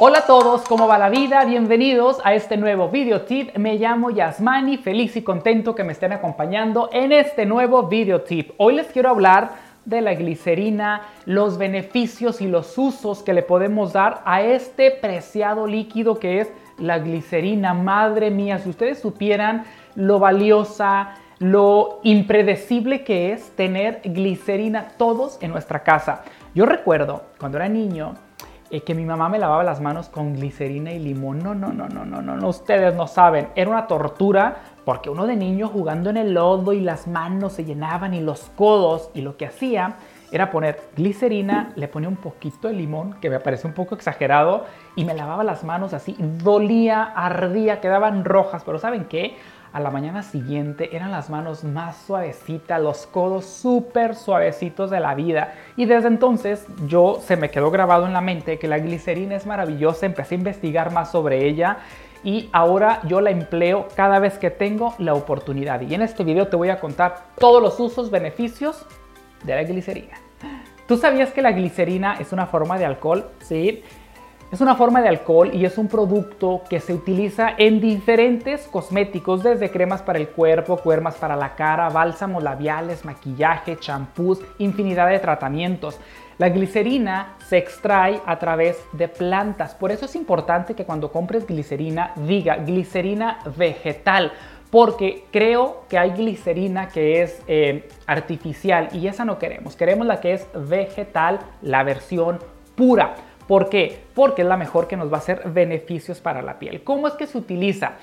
Hola a todos, ¿cómo va la vida? Bienvenidos a este nuevo video tip. Me llamo Yasmani, feliz y contento que me estén acompañando en este nuevo video tip. Hoy les quiero hablar de la glicerina, los beneficios y los usos que le podemos dar a este preciado líquido que es la glicerina. Madre mía, si ustedes supieran lo valiosa, lo impredecible que es tener glicerina todos en nuestra casa. Yo recuerdo cuando era niño eh, que mi mamá me lavaba las manos con glicerina y limón. No, no, no, no, no, no, no, ustedes no saben. Era una tortura porque uno de niño jugando en el lodo y las manos se llenaban y los codos y lo que hacía era poner glicerina, le ponía un poquito de limón, que me parece un poco exagerado, y me lavaba las manos así, dolía, ardía, quedaban rojas, pero ¿saben qué? A la mañana siguiente eran las manos más suavecitas, los codos súper suavecitos de la vida. Y desde entonces yo se me quedó grabado en la mente que la glicerina es maravillosa, empecé a investigar más sobre ella y ahora yo la empleo cada vez que tengo la oportunidad. Y en este video te voy a contar todos los usos, beneficios de la glicerina. ¿Tú sabías que la glicerina es una forma de alcohol? Sí. Es una forma de alcohol y es un producto que se utiliza en diferentes cosméticos, desde cremas para el cuerpo, cuermas para la cara, bálsamos labiales, maquillaje, champús, infinidad de tratamientos. La glicerina se extrae a través de plantas, por eso es importante que cuando compres glicerina diga glicerina vegetal, porque creo que hay glicerina que es eh, artificial y esa no queremos, queremos la que es vegetal, la versión pura. ¿Por qué? Porque es la mejor que nos va a hacer beneficios para la piel. ¿Cómo es que se utiliza?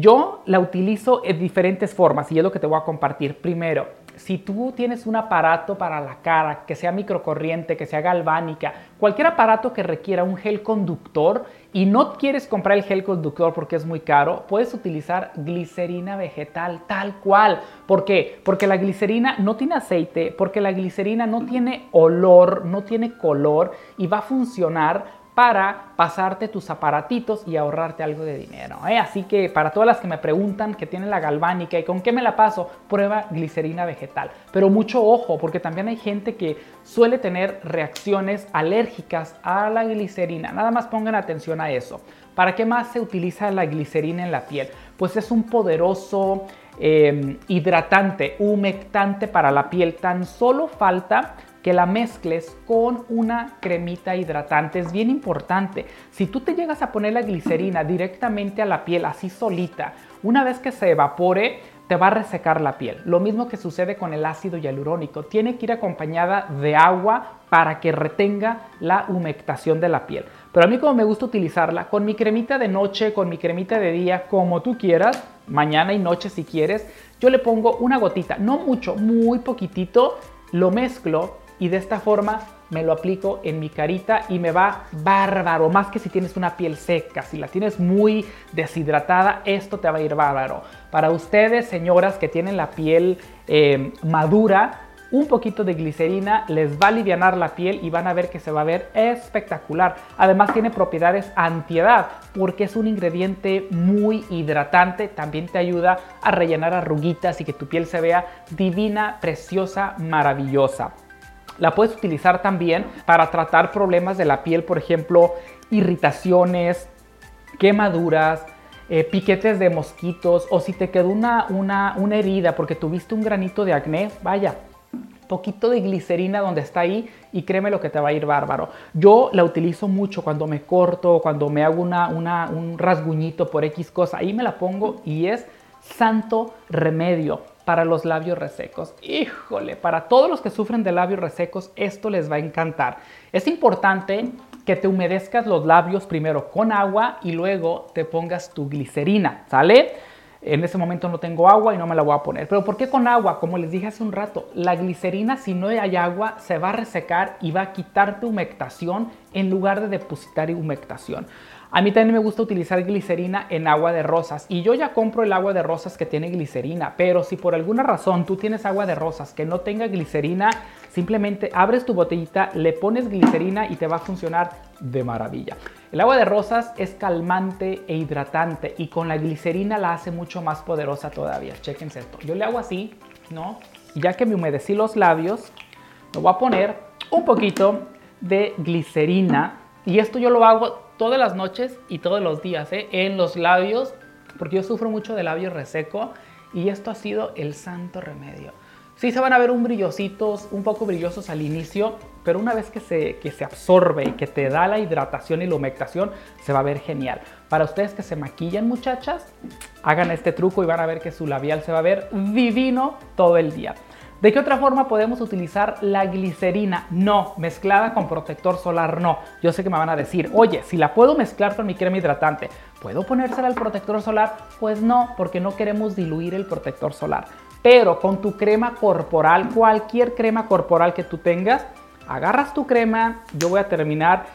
Yo la utilizo en diferentes formas y es lo que te voy a compartir. Primero, si tú tienes un aparato para la cara, que sea microcorriente, que sea galvánica, cualquier aparato que requiera un gel conductor y no quieres comprar el gel conductor porque es muy caro, puedes utilizar glicerina vegetal tal cual. ¿Por qué? Porque la glicerina no tiene aceite, porque la glicerina no tiene olor, no tiene color y va a funcionar para pasarte tus aparatitos y ahorrarte algo de dinero. ¿eh? Así que para todas las que me preguntan que tienen la galvánica y con qué me la paso, prueba glicerina vegetal. Pero mucho ojo, porque también hay gente que suele tener reacciones alérgicas a la glicerina. Nada más pongan atención a eso. ¿Para qué más se utiliza la glicerina en la piel? Pues es un poderoso eh, hidratante, humectante para la piel. Tan solo falta que la mezcles con una cremita hidratante. Es bien importante. Si tú te llegas a poner la glicerina directamente a la piel así solita, una vez que se evapore, te va a resecar la piel. Lo mismo que sucede con el ácido hialurónico. Tiene que ir acompañada de agua para que retenga la humectación de la piel. Pero a mí como me gusta utilizarla, con mi cremita de noche, con mi cremita de día, como tú quieras, mañana y noche si quieres, yo le pongo una gotita, no mucho, muy poquitito, lo mezclo y de esta forma me lo aplico en mi carita y me va bárbaro, más que si tienes una piel seca, si la tienes muy deshidratada, esto te va a ir bárbaro. Para ustedes, señoras que tienen la piel eh, madura, un poquito de glicerina les va a aliviar la piel y van a ver que se va a ver espectacular. Además tiene propiedades antiedad porque es un ingrediente muy hidratante. También te ayuda a rellenar arruguitas y que tu piel se vea divina, preciosa, maravillosa. La puedes utilizar también para tratar problemas de la piel, por ejemplo, irritaciones, quemaduras, eh, piquetes de mosquitos o si te quedó una, una, una herida porque tuviste un granito de acné, vaya, poquito de glicerina donde está ahí y créeme lo que te va a ir bárbaro. Yo la utilizo mucho cuando me corto, cuando me hago una, una, un rasguñito por X cosa, ahí me la pongo y es santo remedio para los labios resecos. Híjole, para todos los que sufren de labios resecos, esto les va a encantar. Es importante que te humedezcas los labios primero con agua y luego te pongas tu glicerina, ¿sale? En ese momento no tengo agua y no me la voy a poner. Pero ¿por qué con agua? Como les dije hace un rato, la glicerina si no hay agua se va a resecar y va a quitarte humectación en lugar de depositar humectación. A mí también me gusta utilizar glicerina en agua de rosas y yo ya compro el agua de rosas que tiene glicerina, pero si por alguna razón tú tienes agua de rosas que no tenga glicerina, simplemente abres tu botellita, le pones glicerina y te va a funcionar de maravilla. El agua de rosas es calmante e hidratante y con la glicerina la hace mucho más poderosa todavía. Chequense esto. Yo le hago así, ¿no? Ya que me humedecí los labios, me voy a poner un poquito de glicerina y esto yo lo hago todas las noches y todos los días, ¿eh? en los labios, porque yo sufro mucho de labio reseco y esto ha sido el santo remedio. Sí se van a ver un brillositos, un poco brillosos al inicio, pero una vez que se, que se absorbe y que te da la hidratación y la humectación, se va a ver genial. Para ustedes que se maquillan, muchachas, hagan este truco y van a ver que su labial se va a ver divino todo el día. ¿De qué otra forma podemos utilizar la glicerina? No, mezclada con protector solar no. Yo sé que me van a decir, oye, si la puedo mezclar con mi crema hidratante, ¿puedo ponérsela al protector solar? Pues no, porque no queremos diluir el protector solar. Pero con tu crema corporal, cualquier crema corporal que tú tengas, agarras tu crema, yo voy a terminar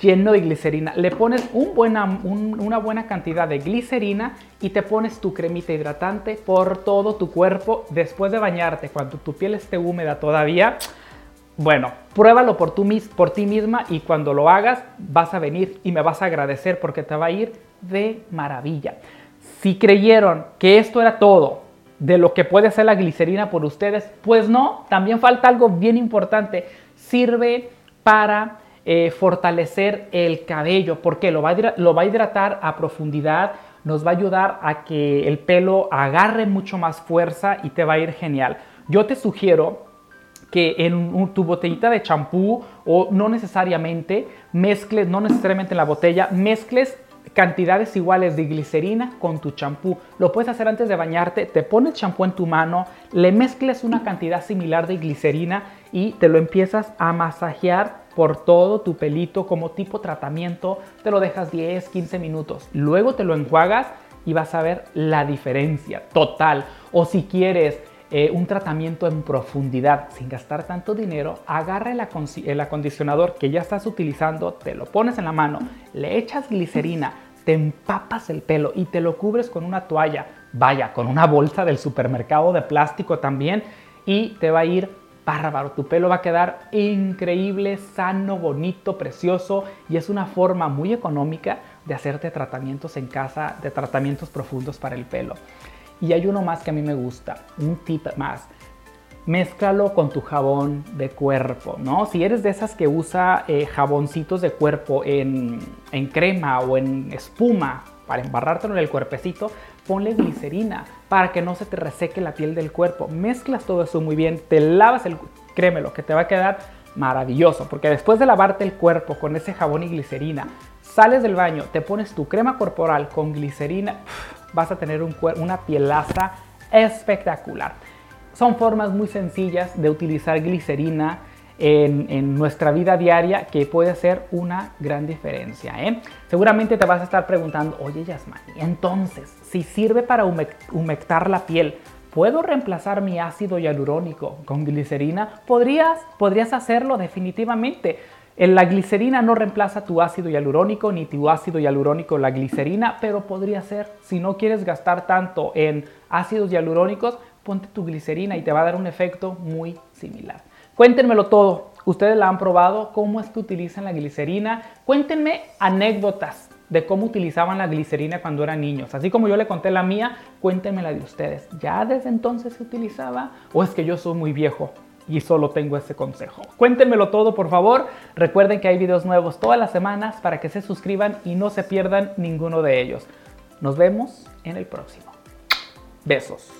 lleno de glicerina. Le pones una buena cantidad de glicerina y te pones tu cremita hidratante por todo tu cuerpo después de bañarte, cuando tu piel esté húmeda todavía. Bueno, pruébalo por, por ti misma y cuando lo hagas vas a venir y me vas a agradecer porque te va a ir de maravilla. Si creyeron que esto era todo de lo que puede hacer la glicerina por ustedes, pues no, también falta algo bien importante. Sirve para eh, fortalecer el cabello, porque lo va, a, lo va a hidratar a profundidad, nos va a ayudar a que el pelo agarre mucho más fuerza y te va a ir genial. Yo te sugiero que en tu botellita de champú o no necesariamente mezcles, no necesariamente en la botella, mezcles cantidades iguales de glicerina con tu champú. Lo puedes hacer antes de bañarte, te pones champú en tu mano, le mezcles una cantidad similar de glicerina y te lo empiezas a masajear por todo tu pelito como tipo tratamiento. Te lo dejas 10, 15 minutos. Luego te lo enjuagas y vas a ver la diferencia total. O si quieres eh, un tratamiento en profundidad sin gastar tanto dinero, agarra el, el acondicionador que ya estás utilizando, te lo pones en la mano, le echas glicerina, te empapas el pelo y te lo cubres con una toalla, vaya, con una bolsa del supermercado de plástico también y te va a ir bárbaro. Tu pelo va a quedar increíble, sano, bonito, precioso y es una forma muy económica de hacerte tratamientos en casa, de tratamientos profundos para el pelo. Y hay uno más que a mí me gusta, un tip más. Mézclalo con tu jabón de cuerpo, ¿no? Si eres de esas que usa eh, jaboncitos de cuerpo en, crema o en espuma para embarrártelo en el cuerpecito, ponle glicerina para que no se te reseque la piel del cuerpo. Mezclas todo eso muy bien, te lavas el, créemelo, que te va a quedar maravilloso, porque después de lavarte el cuerpo con ese jabón y glicerina, sales del baño, te pones tu crema corporal con glicerina, vas a tener un, una pielaza espectacular. Son formas muy sencillas de utilizar glicerina en, nuestra vida diaria que puede hacer una gran diferencia. ¿eh? Seguramente te vas a estar preguntando, oye Yasmani, entonces, si sirve para humectar la piel, ¿puedo reemplazar mi ácido hialurónico con glicerina? Podrías, podrías hacerlo definitivamente. La glicerina no reemplaza tu ácido hialurónico ni tu ácido hialurónico la glicerina, pero podría ser. Si no quieres gastar tanto en ácidos hialurónicos, ponte tu glicerina y te va a dar un efecto muy similar. Cuéntenmelo todo. ¿Ustedes la han probado? ¿Cómo es que utilizan la glicerina? Cuéntenme anécdotas de cómo utilizaban la glicerina cuando eran niños. Así como yo le conté la mía, cuéntenme la de ustedes. ¿Ya desde entonces se utilizaba? ¿O es que yo soy muy viejo? Y solo tengo ese consejo. Cuéntenmelo todo por favor. Recuerden que hay videos nuevos todas las semanas para que se suscriban y no se pierdan ninguno de ellos. Nos vemos en el próximo. Besos.